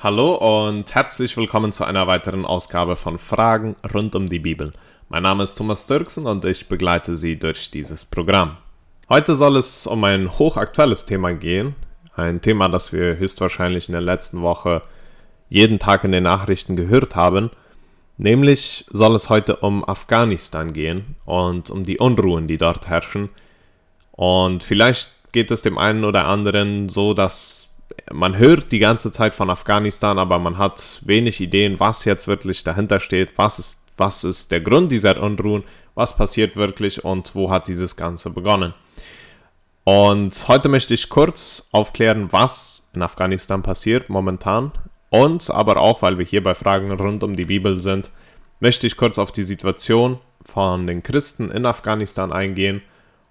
Hallo und herzlich willkommen zu einer weiteren Ausgabe von Fragen rund um die Bibel. Mein Name ist Thomas Dirksen und ich begleite Sie durch dieses Programm. Heute soll es um ein hochaktuelles Thema gehen, ein Thema, das wir höchstwahrscheinlich in der letzten Woche jeden Tag in den Nachrichten gehört haben. Nämlich soll es heute um Afghanistan gehen und um die Unruhen, die dort herrschen. Und vielleicht geht es dem einen oder anderen so, dass man hört die ganze Zeit von Afghanistan, aber man hat wenig Ideen, was jetzt wirklich dahinter steht, was ist, was ist der Grund dieser Unruhen, was passiert wirklich und wo hat dieses Ganze begonnen. Und heute möchte ich kurz aufklären, was in Afghanistan passiert momentan und aber auch, weil wir hier bei Fragen rund um die Bibel sind, möchte ich kurz auf die Situation von den Christen in Afghanistan eingehen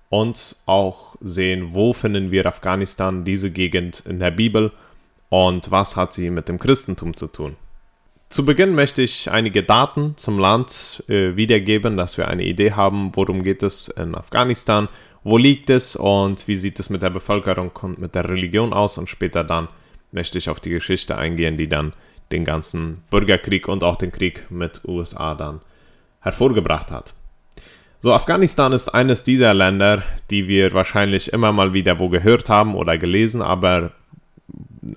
und auch sehen, wo finden wir Afghanistan, diese Gegend in der Bibel und was hat sie mit dem Christentum zu tun. Zu Beginn möchte ich einige Daten zum Land äh, wiedergeben, dass wir eine Idee haben, worum geht es in Afghanistan, wo liegt es und wie sieht es mit der Bevölkerung und mit der Religion aus und später dann möchte ich auf die Geschichte eingehen, die dann den ganzen Bürgerkrieg und auch den Krieg mit USA dann hervorgebracht hat. So, Afghanistan ist eines dieser Länder, die wir wahrscheinlich immer mal wieder wo gehört haben oder gelesen, aber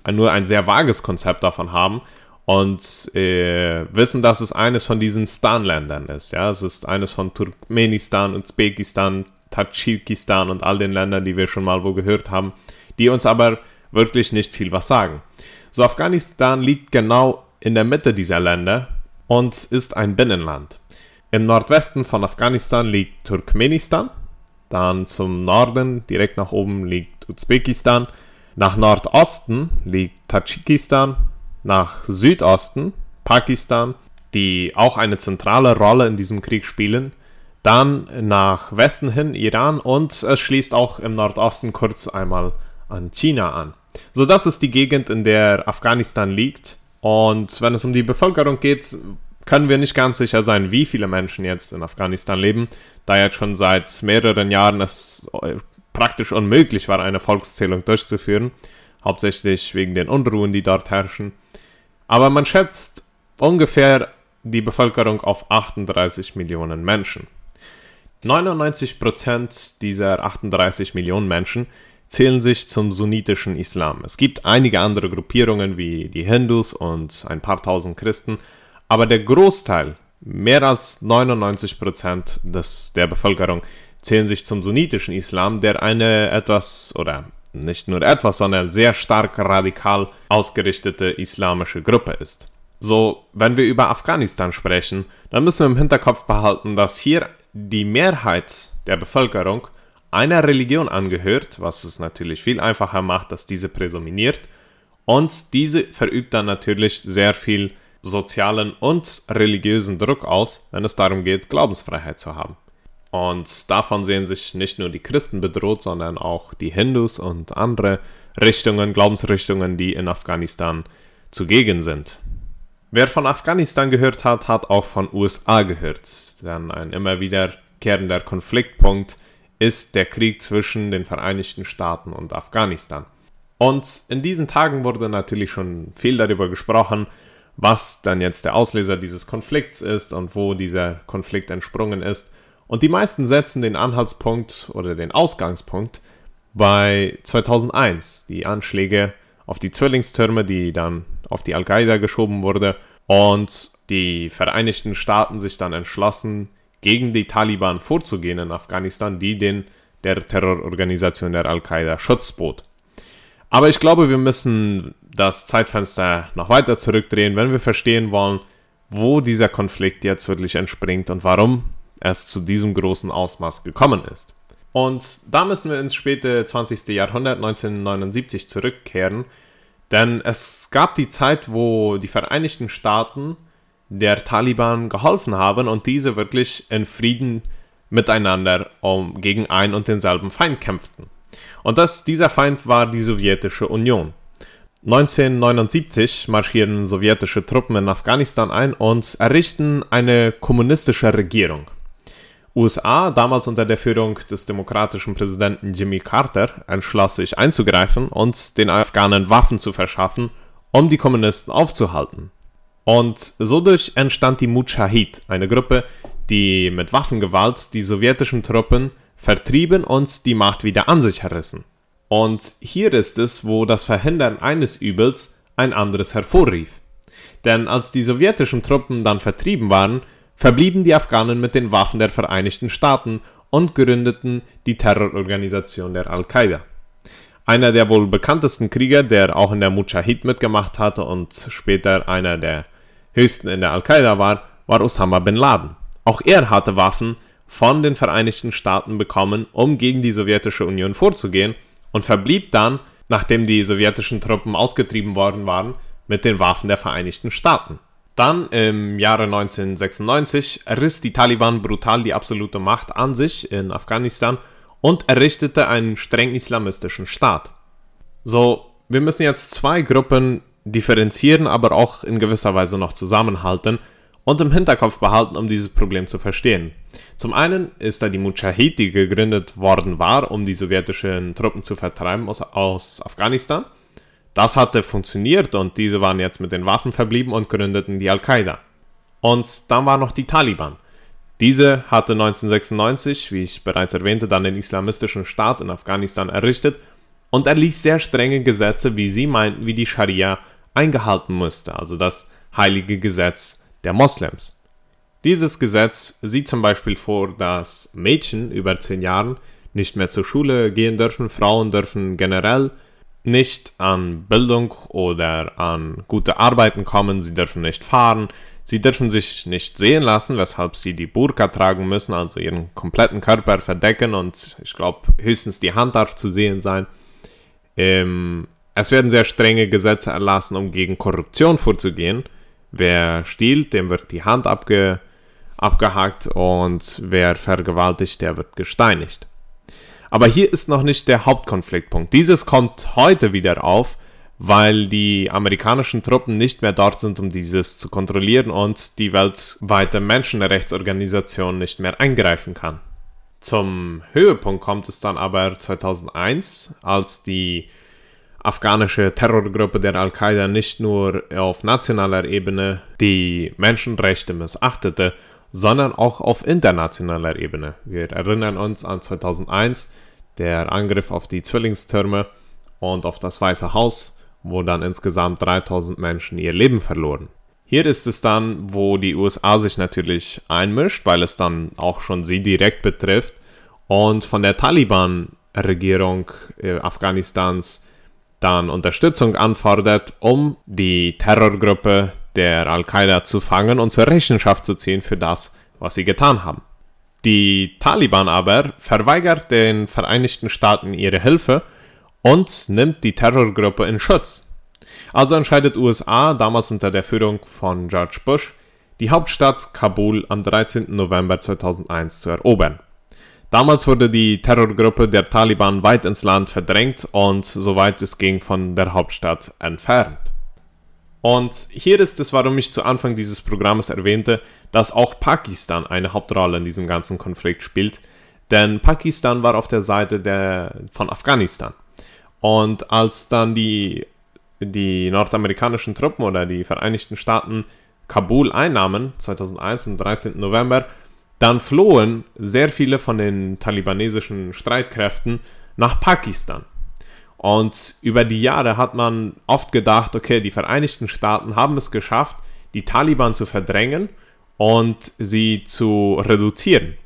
nur ein sehr vages Konzept davon haben und äh, wissen, dass es eines von diesen Stan-Ländern ist. Ja, es ist eines von Turkmenistan, Usbekistan, Tadschikistan und all den Ländern, die wir schon mal wo gehört haben, die uns aber wirklich nicht viel was sagen. So, Afghanistan liegt genau in der Mitte dieser Länder und ist ein Binnenland. Im Nordwesten von Afghanistan liegt Turkmenistan. Dann zum Norden, direkt nach oben, liegt Usbekistan. Nach Nordosten liegt Tadschikistan. Nach Südosten Pakistan, die auch eine zentrale Rolle in diesem Krieg spielen. Dann nach Westen hin Iran und es schließt auch im Nordosten kurz einmal an China an. So, das ist die Gegend, in der Afghanistan liegt. Und wenn es um die Bevölkerung geht, können wir nicht ganz sicher sein, wie viele Menschen jetzt in Afghanistan leben, da jetzt schon seit mehreren Jahren es praktisch unmöglich war, eine Volkszählung durchzuführen, hauptsächlich wegen den Unruhen, die dort herrschen. Aber man schätzt ungefähr die Bevölkerung auf 38 Millionen Menschen. 99% dieser 38 Millionen Menschen zählen sich zum sunnitischen Islam. Es gibt einige andere Gruppierungen wie die Hindus und ein paar tausend Christen, aber der Großteil, mehr als 99 Prozent der Bevölkerung, zählen sich zum sunnitischen Islam, der eine etwas oder nicht nur etwas, sondern sehr stark radikal ausgerichtete islamische Gruppe ist. So, wenn wir über Afghanistan sprechen, dann müssen wir im Hinterkopf behalten, dass hier die Mehrheit der Bevölkerung einer Religion angehört, was es natürlich viel einfacher macht, dass diese prädominiert. Und diese verübt dann natürlich sehr viel sozialen und religiösen Druck aus, wenn es darum geht, Glaubensfreiheit zu haben. Und davon sehen sich nicht nur die Christen bedroht, sondern auch die Hindus und andere Richtungen, Glaubensrichtungen, die in Afghanistan zugegen sind. Wer von Afghanistan gehört hat, hat auch von USA gehört. Denn ein immer wiederkehrender Konfliktpunkt ist der Krieg zwischen den Vereinigten Staaten und Afghanistan. Und in diesen Tagen wurde natürlich schon viel darüber gesprochen, was dann jetzt der Auslöser dieses Konflikts ist und wo dieser Konflikt entsprungen ist. Und die meisten setzen den Anhaltspunkt oder den Ausgangspunkt bei 2001, die Anschläge auf die Zwillingstürme, die dann auf die Al-Qaida geschoben wurde und die Vereinigten Staaten sich dann entschlossen, gegen die Taliban vorzugehen in Afghanistan, die den der Terrororganisation der Al-Qaida Schutz bot. Aber ich glaube, wir müssen das Zeitfenster noch weiter zurückdrehen, wenn wir verstehen wollen, wo dieser Konflikt jetzt wirklich entspringt und warum es zu diesem großen Ausmaß gekommen ist. Und da müssen wir ins späte 20. Jahrhundert 1979 zurückkehren, denn es gab die Zeit, wo die Vereinigten Staaten der Taliban geholfen haben und diese wirklich in Frieden miteinander um, gegen ein und denselben Feind kämpften. Und das, dieser Feind war die Sowjetische Union. 1979 marschieren sowjetische Truppen in Afghanistan ein und errichten eine kommunistische Regierung. USA, damals unter der Führung des demokratischen Präsidenten Jimmy Carter, entschloss sich einzugreifen und den Afghanen Waffen zu verschaffen, um die Kommunisten aufzuhalten. Und so durch entstand die Mujahid, eine Gruppe, die mit Waffengewalt die sowjetischen Truppen vertrieben und die Macht wieder an sich herrissen. Und hier ist es, wo das Verhindern eines Übels ein anderes hervorrief. Denn als die sowjetischen Truppen dann vertrieben waren, verblieben die Afghanen mit den Waffen der Vereinigten Staaten und gründeten die Terrororganisation der Al-Qaida. Einer der wohl bekanntesten Krieger, der auch in der Mujahid mitgemacht hatte und später einer der höchsten in der Al-Qaida war, war Osama bin Laden. Auch er hatte Waffen von den Vereinigten Staaten bekommen, um gegen die sowjetische Union vorzugehen und verblieb dann, nachdem die sowjetischen Truppen ausgetrieben worden waren, mit den Waffen der Vereinigten Staaten. Dann im Jahre 1996 riss die Taliban brutal die absolute Macht an sich in Afghanistan und errichtete einen streng islamistischen Staat. So, wir müssen jetzt zwei Gruppen differenzieren, aber auch in gewisser Weise noch zusammenhalten und im Hinterkopf behalten, um dieses Problem zu verstehen. Zum einen ist da die Mujahid, die gegründet worden war, um die sowjetischen Truppen zu vertreiben aus, aus Afghanistan. Das hatte funktioniert und diese waren jetzt mit den Waffen verblieben und gründeten die Al-Qaida. Und dann war noch die Taliban. Diese hatte 1996, wie ich bereits erwähnte, dann den islamistischen Staat in Afghanistan errichtet und erließ sehr strenge Gesetze, wie sie meinten, wie die Scharia eingehalten musste, also das heilige Gesetz der Moslems. Dieses Gesetz sieht zum Beispiel vor, dass Mädchen über 10 Jahren nicht mehr zur Schule gehen dürfen, Frauen dürfen generell nicht an Bildung oder an gute Arbeiten kommen, sie dürfen nicht fahren, sie dürfen sich nicht sehen lassen, weshalb sie die Burka tragen müssen, also ihren kompletten Körper verdecken und ich glaube höchstens die Hand darf zu sehen sein. Ähm, es werden sehr strenge Gesetze erlassen, um gegen Korruption vorzugehen. Wer stiehlt, dem wird die Hand abge, abgehakt und wer vergewaltigt, der wird gesteinigt. Aber hier ist noch nicht der Hauptkonfliktpunkt. Dieses kommt heute wieder auf, weil die amerikanischen Truppen nicht mehr dort sind, um dieses zu kontrollieren und die weltweite Menschenrechtsorganisation nicht mehr eingreifen kann. Zum Höhepunkt kommt es dann aber 2001, als die afghanische Terrorgruppe der Al-Qaida nicht nur auf nationaler Ebene die Menschenrechte missachtete, sondern auch auf internationaler Ebene. Wir erinnern uns an 2001, der Angriff auf die Zwillingstürme und auf das Weiße Haus, wo dann insgesamt 3000 Menschen ihr Leben verloren. Hier ist es dann, wo die USA sich natürlich einmischt, weil es dann auch schon sie direkt betrifft und von der Taliban-Regierung äh, Afghanistans dann Unterstützung anfordert, um die Terrorgruppe der Al-Qaida zu fangen und zur Rechenschaft zu ziehen für das, was sie getan haben. Die Taliban aber verweigert den Vereinigten Staaten ihre Hilfe und nimmt die Terrorgruppe in Schutz. Also entscheidet USA, damals unter der Führung von George Bush, die Hauptstadt Kabul am 13. November 2001 zu erobern. Damals wurde die Terrorgruppe der Taliban weit ins Land verdrängt und soweit es ging von der Hauptstadt entfernt. Und hier ist es, warum ich zu Anfang dieses Programmes erwähnte, dass auch Pakistan eine Hauptrolle in diesem ganzen Konflikt spielt, denn Pakistan war auf der Seite der, von Afghanistan. Und als dann die, die nordamerikanischen Truppen oder die Vereinigten Staaten Kabul einnahmen, 2001 am 13. November, dann flohen sehr viele von den talibanesischen Streitkräften nach Pakistan. Und über die Jahre hat man oft gedacht, okay, die Vereinigten Staaten haben es geschafft, die Taliban zu verdrängen und sie zu reduzieren.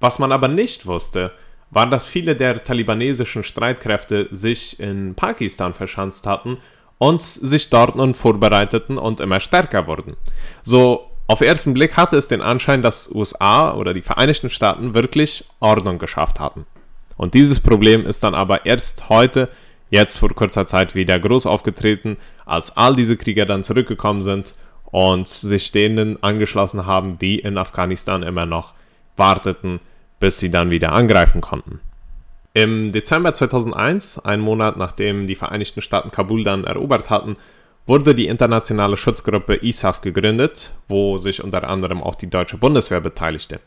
Was man aber nicht wusste, war, dass viele der talibanesischen Streitkräfte sich in Pakistan verschanzt hatten und sich dort nun vorbereiteten und immer stärker wurden. So auf ersten Blick hatte es den Anschein, dass USA oder die Vereinigten Staaten wirklich Ordnung geschafft hatten. Und dieses Problem ist dann aber erst heute, jetzt vor kurzer Zeit wieder groß aufgetreten, als all diese Krieger dann zurückgekommen sind und sich denen angeschlossen haben, die in Afghanistan immer noch warteten, bis sie dann wieder angreifen konnten. Im Dezember 2001, einen Monat nachdem die Vereinigten Staaten Kabul dann erobert hatten, wurde die internationale Schutzgruppe ISAF gegründet, wo sich unter anderem auch die deutsche Bundeswehr beteiligte.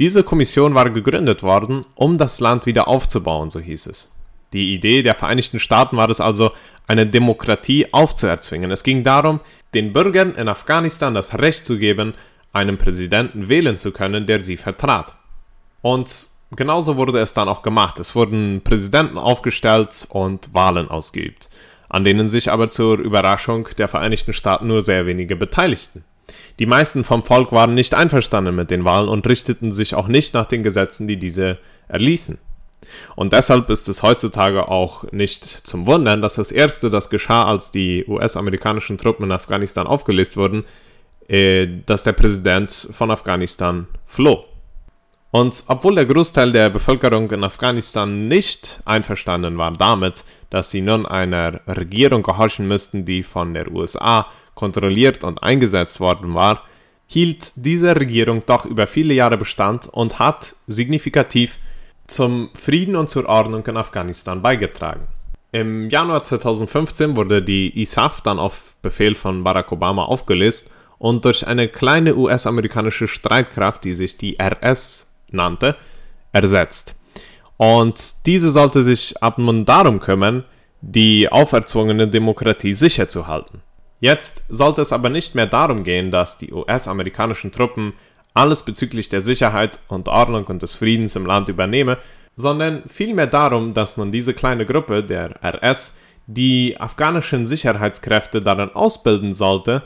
Diese Kommission war gegründet worden, um das Land wieder aufzubauen, so hieß es. Die Idee der Vereinigten Staaten war es also, eine Demokratie aufzuerzwingen. Es ging darum, den Bürgern in Afghanistan das Recht zu geben, einen Präsidenten wählen zu können, der sie vertrat. Und genauso wurde es dann auch gemacht. Es wurden Präsidenten aufgestellt und Wahlen ausgeübt, an denen sich aber zur Überraschung der Vereinigten Staaten nur sehr wenige beteiligten. Die meisten vom Volk waren nicht einverstanden mit den Wahlen und richteten sich auch nicht nach den Gesetzen, die diese erließen. Und deshalb ist es heutzutage auch nicht zum Wundern, dass das Erste, das geschah, als die US-amerikanischen Truppen in Afghanistan aufgelöst wurden, äh, dass der Präsident von Afghanistan floh. Und obwohl der Großteil der Bevölkerung in Afghanistan nicht einverstanden war damit, dass sie nun einer Regierung gehorchen müssten, die von der USA kontrolliert und eingesetzt worden war, hielt diese Regierung doch über viele Jahre Bestand und hat signifikativ zum Frieden und zur Ordnung in Afghanistan beigetragen. Im Januar 2015 wurde die ISAF dann auf Befehl von Barack Obama aufgelöst und durch eine kleine US-amerikanische Streitkraft, die sich die RS nannte, ersetzt. Und diese sollte sich ab nun darum kümmern, die auferzwungene Demokratie sicherzuhalten. Jetzt sollte es aber nicht mehr darum gehen, dass die US-amerikanischen Truppen alles bezüglich der Sicherheit und Ordnung und des Friedens im Land übernehme, sondern vielmehr darum, dass nun diese kleine Gruppe, der RS, die afghanischen Sicherheitskräfte daran ausbilden sollte,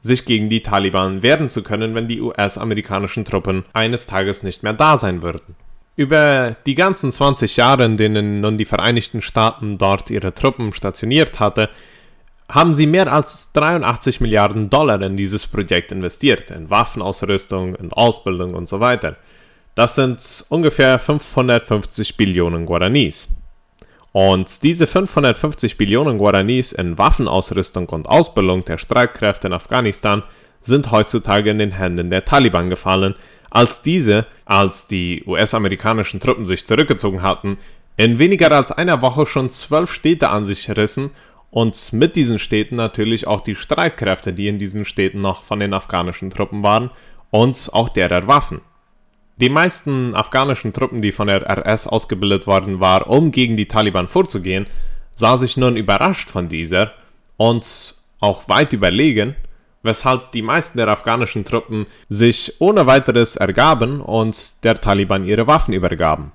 sich gegen die Taliban wehren zu können, wenn die US-amerikanischen Truppen eines Tages nicht mehr da sein würden. Über die ganzen 20 Jahre, in denen nun die Vereinigten Staaten dort ihre Truppen stationiert hatte, haben sie mehr als 83 Milliarden Dollar in dieses Projekt investiert, in Waffenausrüstung, in Ausbildung und so weiter. Das sind ungefähr 550 Billionen Guaranis. Und diese 550 Billionen Guaranis in Waffenausrüstung und Ausbildung der Streitkräfte in Afghanistan sind heutzutage in den Händen der Taliban gefallen, als diese, als die US-amerikanischen Truppen sich zurückgezogen hatten, in weniger als einer Woche schon zwölf Städte an sich rissen und mit diesen Städten natürlich auch die Streitkräfte, die in diesen Städten noch von den afghanischen Truppen waren und auch derer Waffen. Die meisten afghanischen Truppen, die von der RS ausgebildet worden waren, um gegen die Taliban vorzugehen, sah sich nun überrascht von dieser und auch weit überlegen, weshalb die meisten der afghanischen Truppen sich ohne weiteres ergaben und der Taliban ihre Waffen übergaben.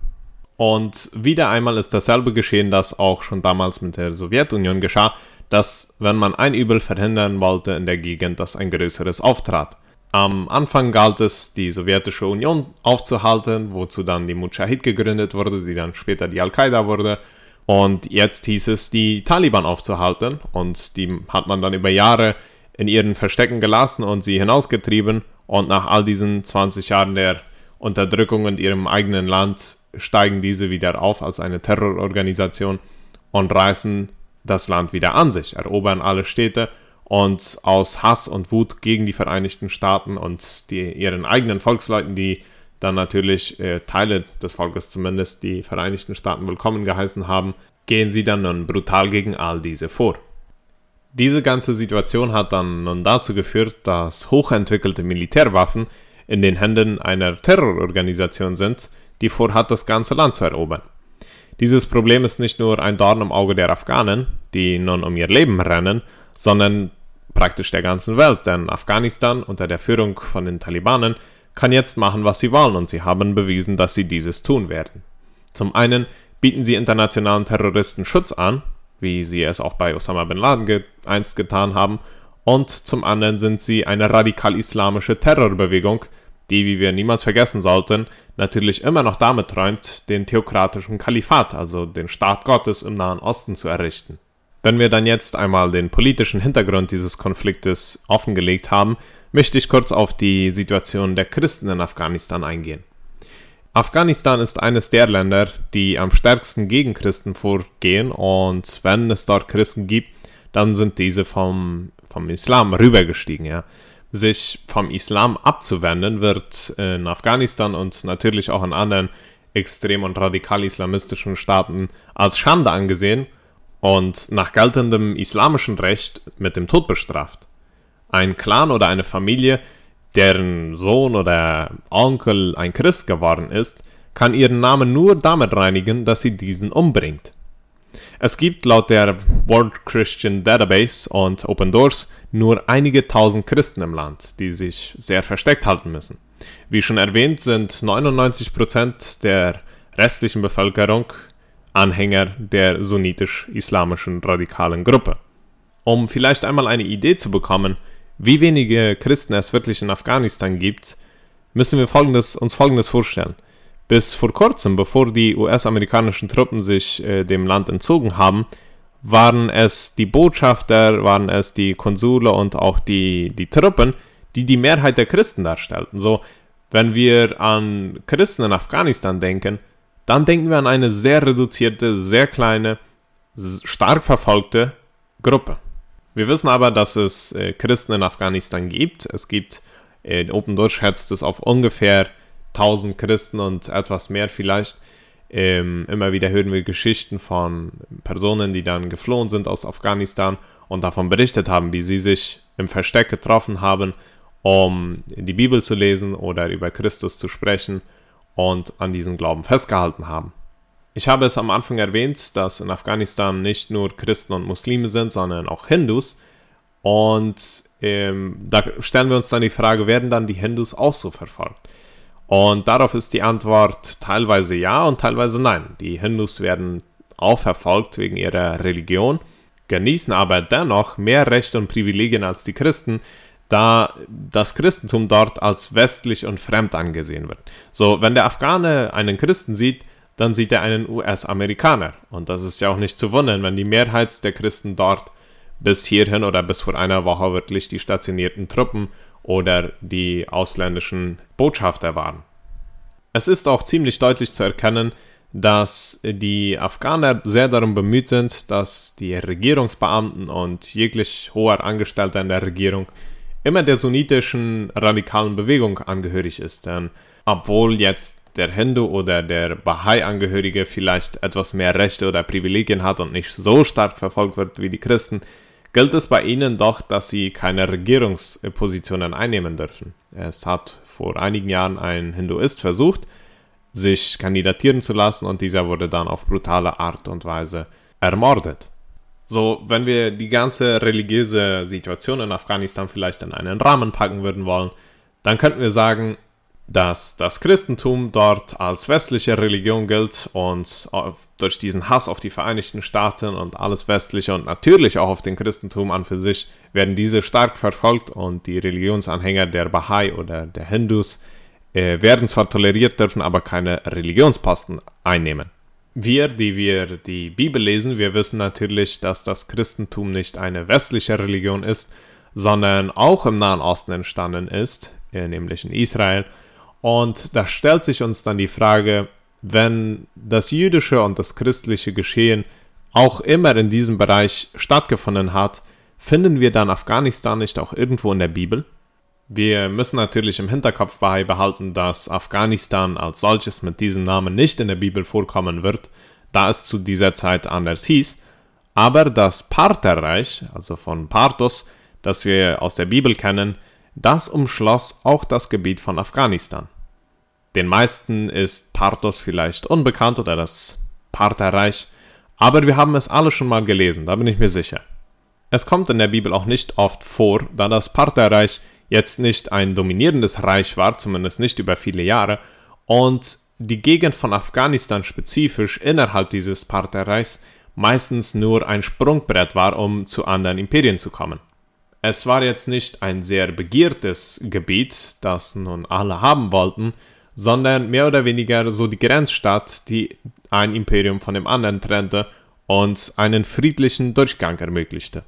Und wieder einmal ist dasselbe geschehen, das auch schon damals mit der Sowjetunion geschah, dass wenn man ein Übel verhindern wollte in der Gegend, dass ein größeres auftrat. Am Anfang galt es, die sowjetische Union aufzuhalten, wozu dann die Mujahid gegründet wurde, die dann später die Al-Qaida wurde. Und jetzt hieß es, die Taliban aufzuhalten. Und die hat man dann über Jahre in ihren Verstecken gelassen und sie hinausgetrieben. Und nach all diesen 20 Jahren der Unterdrückung in ihrem eigenen Land steigen diese wieder auf als eine Terrororganisation und reißen das Land wieder an sich, erobern alle Städte und aus Hass und Wut gegen die Vereinigten Staaten und die, ihren eigenen Volksleuten, die dann natürlich äh, Teile des Volkes zumindest die Vereinigten Staaten willkommen geheißen haben, gehen sie dann nun brutal gegen all diese vor. Diese ganze Situation hat dann nun dazu geführt, dass hochentwickelte Militärwaffen in den Händen einer Terrororganisation sind, die vorhat, das ganze Land zu erobern. Dieses Problem ist nicht nur ein Dorn im Auge der Afghanen, die nun um ihr Leben rennen, sondern praktisch der ganzen Welt, denn Afghanistan unter der Führung von den Talibanen kann jetzt machen, was sie wollen, und sie haben bewiesen, dass sie dieses tun werden. Zum einen bieten sie internationalen Terroristen Schutz an, wie sie es auch bei Osama bin Laden ge einst getan haben, und zum anderen sind sie eine radikal-islamische Terrorbewegung, die, wie wir niemals vergessen sollten, natürlich immer noch damit träumt, den theokratischen Kalifat, also den Staat Gottes im Nahen Osten zu errichten. Wenn wir dann jetzt einmal den politischen Hintergrund dieses Konfliktes offengelegt haben, möchte ich kurz auf die Situation der Christen in Afghanistan eingehen. Afghanistan ist eines der Länder, die am stärksten gegen Christen vorgehen und wenn es dort Christen gibt, dann sind diese vom, vom Islam rübergestiegen. Ja sich vom Islam abzuwenden, wird in Afghanistan und natürlich auch in anderen extrem und radikal islamistischen Staaten als Schande angesehen und nach geltendem islamischen Recht mit dem Tod bestraft. Ein Clan oder eine Familie, deren Sohn oder Onkel ein Christ geworden ist, kann ihren Namen nur damit reinigen, dass sie diesen umbringt. Es gibt laut der World Christian Database und Open Doors nur einige tausend Christen im Land, die sich sehr versteckt halten müssen. Wie schon erwähnt, sind 99% der restlichen Bevölkerung Anhänger der sunnitisch-islamischen radikalen Gruppe. Um vielleicht einmal eine Idee zu bekommen, wie wenige Christen es wirklich in Afghanistan gibt, müssen wir folgendes, uns Folgendes vorstellen. Bis vor kurzem, bevor die US-amerikanischen Truppen sich äh, dem Land entzogen haben, waren es die Botschafter, waren es die Konsule und auch die, die Truppen, die die Mehrheit der Christen darstellten. So, wenn wir an Christen in Afghanistan denken, dann denken wir an eine sehr reduzierte, sehr kleine, stark verfolgte Gruppe. Wir wissen aber, dass es äh, Christen in Afghanistan gibt. Es gibt, äh, Open Door schätzt es auf ungefähr 1000 Christen und etwas mehr vielleicht. Ähm, immer wieder hören wir Geschichten von Personen, die dann geflohen sind aus Afghanistan und davon berichtet haben, wie sie sich im Versteck getroffen haben, um die Bibel zu lesen oder über Christus zu sprechen und an diesem Glauben festgehalten haben. Ich habe es am Anfang erwähnt, dass in Afghanistan nicht nur Christen und Muslime sind, sondern auch Hindus. Und ähm, da stellen wir uns dann die Frage, werden dann die Hindus auch so verfolgt? Und darauf ist die Antwort teilweise ja und teilweise nein. Die Hindus werden auch verfolgt wegen ihrer Religion, genießen aber dennoch mehr Rechte und Privilegien als die Christen, da das Christentum dort als westlich und fremd angesehen wird. So, wenn der Afghane einen Christen sieht, dann sieht er einen US-Amerikaner. Und das ist ja auch nicht zu wundern, wenn die Mehrheit der Christen dort bis hierhin oder bis vor einer Woche wirklich die stationierten Truppen oder die ausländischen Botschafter waren. Es ist auch ziemlich deutlich zu erkennen, dass die Afghaner sehr darum bemüht sind, dass die Regierungsbeamten und jeglich hoher Angestellter in der Regierung immer der sunnitischen radikalen Bewegung angehörig ist. Denn obwohl jetzt der Hindu oder der Bahai-Angehörige vielleicht etwas mehr Rechte oder Privilegien hat und nicht so stark verfolgt wird wie die Christen, gilt es bei ihnen doch, dass sie keine Regierungspositionen einnehmen dürfen. Es hat vor einigen Jahren ein Hinduist versucht, sich kandidatieren zu lassen und dieser wurde dann auf brutale Art und Weise ermordet. So, wenn wir die ganze religiöse Situation in Afghanistan vielleicht in einen Rahmen packen würden wollen, dann könnten wir sagen, dass das Christentum dort als westliche Religion gilt und durch diesen Hass auf die Vereinigten Staaten und alles Westliche und natürlich auch auf den Christentum an für sich werden diese stark verfolgt und die Religionsanhänger der Bahai oder der Hindus äh, werden zwar toleriert, dürfen aber keine Religionsposten einnehmen. Wir, die wir die Bibel lesen, wir wissen natürlich, dass das Christentum nicht eine westliche Religion ist, sondern auch im Nahen Osten entstanden ist, äh, nämlich in Israel und da stellt sich uns dann die Frage, wenn das jüdische und das christliche Geschehen auch immer in diesem Bereich stattgefunden hat, finden wir dann Afghanistan nicht auch irgendwo in der Bibel? Wir müssen natürlich im Hinterkopf beibehalten, dass Afghanistan als solches mit diesem Namen nicht in der Bibel vorkommen wird, da es zu dieser Zeit anders hieß, aber das Partherreich, also von Parthos, das wir aus der Bibel kennen, das umschloss auch das Gebiet von Afghanistan. Den meisten ist Parthos vielleicht unbekannt oder das Partherreich, aber wir haben es alle schon mal gelesen, da bin ich mir sicher. Es kommt in der Bibel auch nicht oft vor, da das Partherreich jetzt nicht ein dominierendes Reich war, zumindest nicht über viele Jahre, und die Gegend von Afghanistan spezifisch innerhalb dieses Partherreichs meistens nur ein Sprungbrett war, um zu anderen Imperien zu kommen. Es war jetzt nicht ein sehr begehrtes Gebiet, das nun alle haben wollten, sondern mehr oder weniger so die Grenzstadt, die ein Imperium von dem anderen trennte und einen friedlichen Durchgang ermöglichte.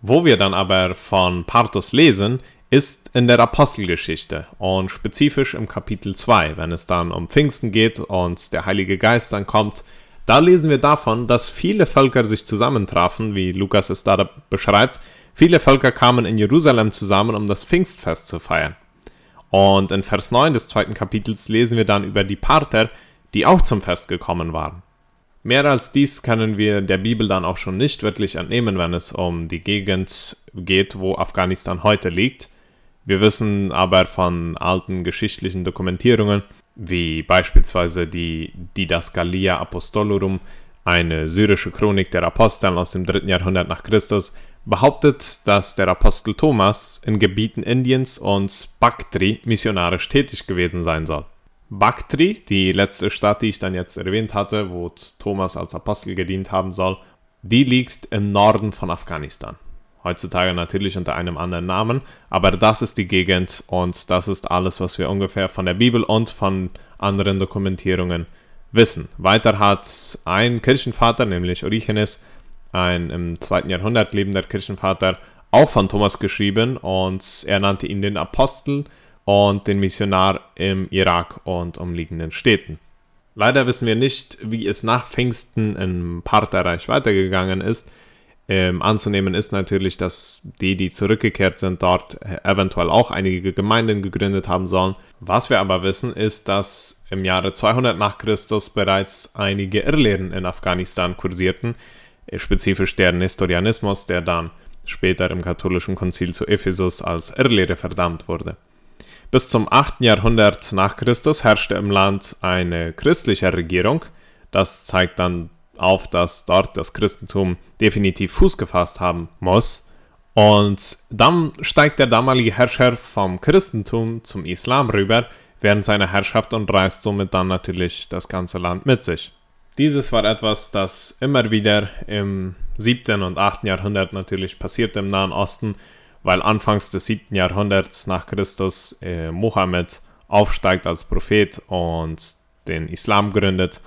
Wo wir dann aber von Parthos lesen, ist in der Apostelgeschichte und spezifisch im Kapitel 2, wenn es dann um Pfingsten geht und der Heilige Geist dann kommt, da lesen wir davon, dass viele Völker sich zusammentrafen, wie Lukas es da beschreibt. Viele Völker kamen in Jerusalem zusammen, um das Pfingstfest zu feiern. Und in Vers 9 des zweiten Kapitels lesen wir dann über die Parther, die auch zum Fest gekommen waren. Mehr als dies können wir der Bibel dann auch schon nicht wirklich entnehmen, wenn es um die Gegend geht, wo Afghanistan heute liegt. Wir wissen aber von alten geschichtlichen Dokumentierungen, wie beispielsweise die Didascalia Apostolorum Eine syrische Chronik der Apostel aus dem 3. Jahrhundert nach Christus behauptet, dass der Apostel Thomas in Gebieten Indiens und Baktri missionarisch tätig gewesen sein soll. Baktri, die letzte Stadt, die ich dann jetzt erwähnt hatte, wo Thomas als Apostel gedient haben soll, die liegt im Norden von Afghanistan. Heutzutage natürlich unter einem anderen Namen, aber das ist die Gegend und das ist alles, was wir ungefähr von der Bibel und von anderen Dokumentierungen wissen. Weiter hat ein Kirchenvater, nämlich Origenes, ein im zweiten Jahrhundert lebender Kirchenvater, auch von Thomas geschrieben und er nannte ihn den Apostel und den Missionar im Irak und umliegenden Städten. Leider wissen wir nicht, wie es nach Pfingsten im Partherreich weitergegangen ist. Ähm, anzunehmen ist natürlich, dass die, die zurückgekehrt sind, dort eventuell auch einige Gemeinden gegründet haben sollen. Was wir aber wissen, ist, dass im Jahre 200 nach Christus bereits einige Irrlehren in Afghanistan kursierten, spezifisch der Nestorianismus, der dann später im katholischen Konzil zu Ephesus als Irrlehre verdammt wurde. Bis zum 8. Jahrhundert nach Christus herrschte im Land eine christliche Regierung. Das zeigt dann auf, dass dort das Christentum definitiv Fuß gefasst haben muss. Und dann steigt der damalige Herrscher vom Christentum zum Islam rüber während seiner Herrschaft und reißt somit dann natürlich das ganze Land mit sich. Dieses war etwas, das immer wieder im 7. und 8. Jahrhundert natürlich passierte im Nahen Osten, weil anfangs des 7. Jahrhunderts nach Christus äh, Mohammed aufsteigt als Prophet und den Islam gründet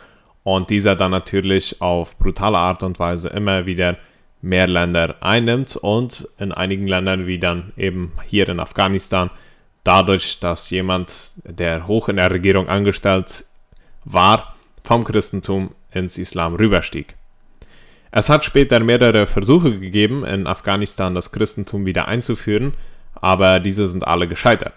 und dieser dann natürlich auf brutale Art und Weise immer wieder mehr Länder einnimmt und in einigen Ländern wie dann eben hier in Afghanistan dadurch, dass jemand, der hoch in der Regierung angestellt war, vom Christentum ins Islam rüberstieg. Es hat später mehrere Versuche gegeben, in Afghanistan das Christentum wieder einzuführen, aber diese sind alle gescheitert.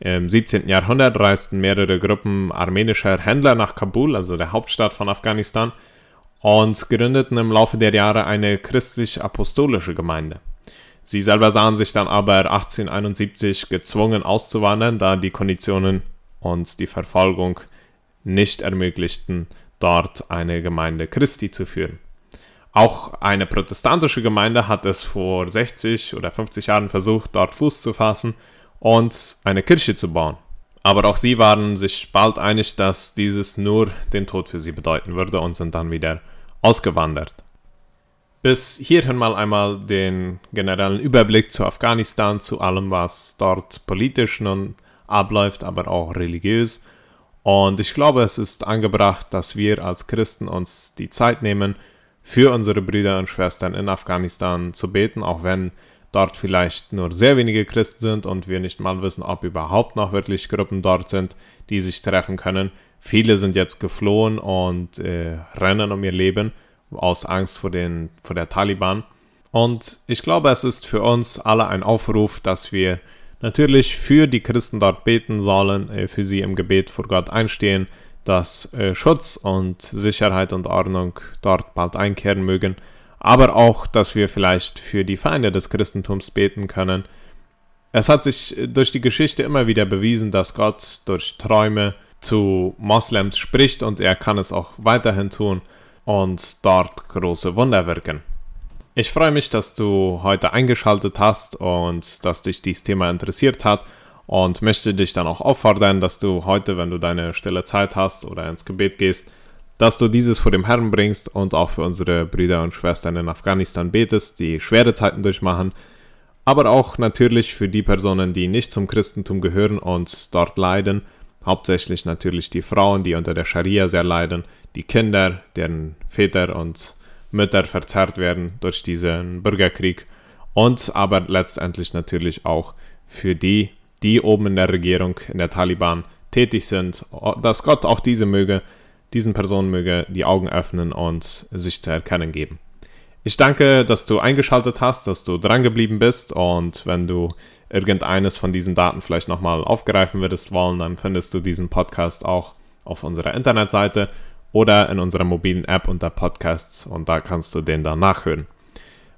Im 17. Jahrhundert reisten mehrere Gruppen armenischer Händler nach Kabul, also der Hauptstadt von Afghanistan, und gründeten im Laufe der Jahre eine christlich-apostolische Gemeinde. Sie selber sahen sich dann aber 1871 gezwungen auszuwandern, da die Konditionen und die Verfolgung nicht ermöglichten, dort eine Gemeinde Christi zu führen. Auch eine protestantische Gemeinde hat es vor 60 oder 50 Jahren versucht, dort Fuß zu fassen und eine Kirche zu bauen. Aber auch sie waren sich bald einig, dass dieses nur den Tod für sie bedeuten würde und sind dann wieder ausgewandert. Bis hierhin mal einmal den generellen Überblick zu Afghanistan, zu allem, was dort politisch nun abläuft, aber auch religiös. Und ich glaube, es ist angebracht, dass wir als Christen uns die Zeit nehmen, für unsere Brüder und Schwestern in Afghanistan zu beten, auch wenn dort vielleicht nur sehr wenige Christen sind und wir nicht mal wissen, ob überhaupt noch wirklich Gruppen dort sind, die sich treffen können. Viele sind jetzt geflohen und äh, rennen um ihr Leben aus Angst vor, den, vor der Taliban. Und ich glaube, es ist für uns alle ein Aufruf, dass wir natürlich für die Christen dort beten sollen, äh, für sie im Gebet vor Gott einstehen, dass äh, Schutz und Sicherheit und Ordnung dort bald einkehren mögen aber auch, dass wir vielleicht für die Feinde des Christentums beten können. Es hat sich durch die Geschichte immer wieder bewiesen, dass Gott durch Träume zu Moslems spricht und er kann es auch weiterhin tun und dort große Wunder wirken. Ich freue mich, dass du heute eingeschaltet hast und dass dich dieses Thema interessiert hat und möchte dich dann auch auffordern, dass du heute, wenn du deine stille Zeit hast oder ins Gebet gehst, dass du dieses vor dem Herrn bringst und auch für unsere Brüder und Schwestern in Afghanistan betest, die schwere Zeiten durchmachen, aber auch natürlich für die Personen, die nicht zum Christentum gehören und dort leiden, hauptsächlich natürlich die Frauen, die unter der Scharia sehr leiden, die Kinder, deren Väter und Mütter verzerrt werden durch diesen Bürgerkrieg und aber letztendlich natürlich auch für die, die oben in der Regierung, in der Taliban tätig sind, dass Gott auch diese möge diesen Personen möge die Augen öffnen und sich zu erkennen geben. Ich danke, dass du eingeschaltet hast, dass du dran geblieben bist und wenn du irgendeines von diesen Daten vielleicht nochmal aufgreifen würdest wollen, dann findest du diesen Podcast auch auf unserer Internetseite oder in unserer mobilen App unter Podcasts und da kannst du den dann nachhören.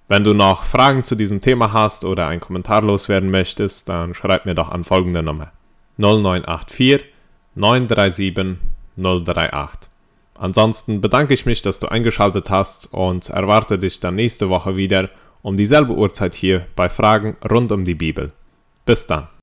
Wenn du noch Fragen zu diesem Thema hast oder einen Kommentar loswerden möchtest, dann schreib mir doch an folgende Nummer 0984 937 038. Ansonsten bedanke ich mich, dass du eingeschaltet hast und erwarte dich dann nächste Woche wieder um dieselbe Uhrzeit hier bei Fragen rund um die Bibel. Bis dann.